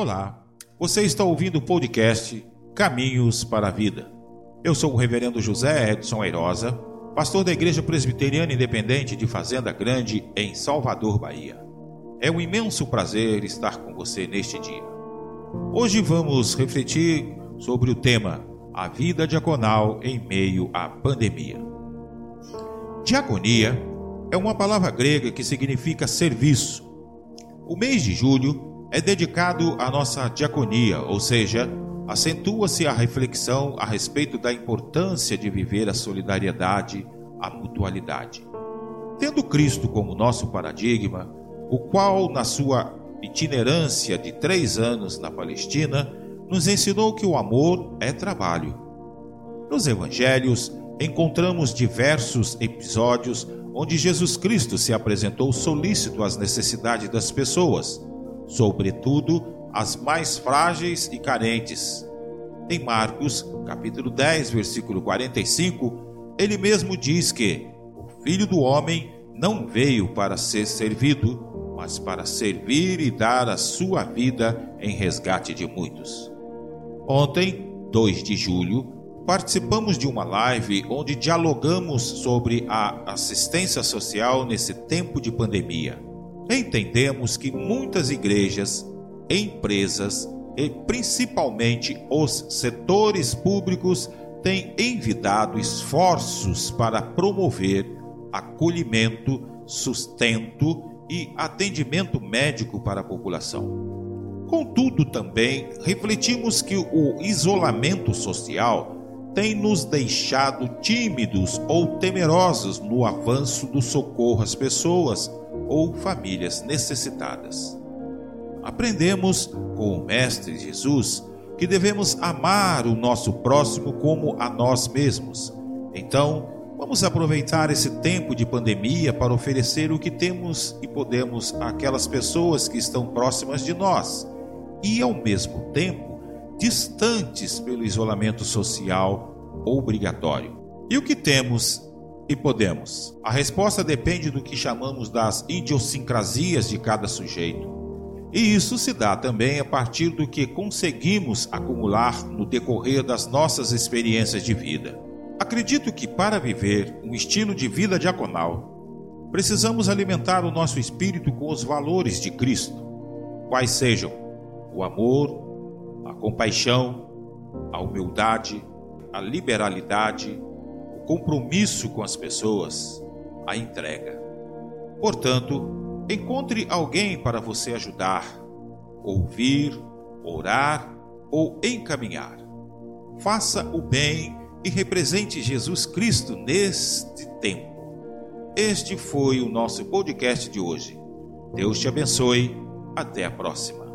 Olá, você está ouvindo o podcast Caminhos para a Vida. Eu sou o reverendo José Edson Airosa, pastor da Igreja Presbiteriana Independente de Fazenda Grande, em Salvador, Bahia. É um imenso prazer estar com você neste dia. Hoje vamos refletir sobre o tema A Vida Diaconal em Meio à Pandemia. Diaconia é uma palavra grega que significa serviço. O mês de julho é dedicado à nossa diaconia, ou seja, acentua-se a reflexão a respeito da importância de viver a solidariedade, a mutualidade. Tendo Cristo como nosso paradigma, o qual, na sua itinerância de três anos na Palestina, nos ensinou que o amor é trabalho. Nos evangelhos, encontramos diversos episódios onde Jesus Cristo se apresentou solícito às necessidades das pessoas sobretudo as mais frágeis e carentes. Em Marcos, capítulo 10, versículo 45, ele mesmo diz que o Filho do homem não veio para ser servido, mas para servir e dar a sua vida em resgate de muitos. Ontem, 2 de julho, participamos de uma live onde dialogamos sobre a assistência social nesse tempo de pandemia entendemos que muitas igrejas, empresas e principalmente os setores públicos têm envidado esforços para promover acolhimento, sustento e atendimento médico para a população. Contudo, também refletimos que o isolamento social tem nos deixado tímidos ou temerosos no avanço do socorro às pessoas ou famílias necessitadas. Aprendemos com o Mestre Jesus que devemos amar o nosso próximo como a nós mesmos. Então, vamos aproveitar esse tempo de pandemia para oferecer o que temos e podemos àquelas pessoas que estão próximas de nós e, ao mesmo tempo, distantes pelo isolamento social obrigatório. E o que temos e podemos? A resposta depende do que chamamos das idiosincrasias de cada sujeito. E isso se dá também a partir do que conseguimos acumular no decorrer das nossas experiências de vida. Acredito que para viver um estilo de vida diaconal, precisamos alimentar o nosso espírito com os valores de Cristo, quais sejam o amor, a compaixão, a humildade, a liberalidade, compromisso com as pessoas, a entrega. Portanto, encontre alguém para você ajudar, ouvir, orar ou encaminhar. Faça o bem e represente Jesus Cristo neste tempo. Este foi o nosso podcast de hoje. Deus te abençoe. Até a próxima.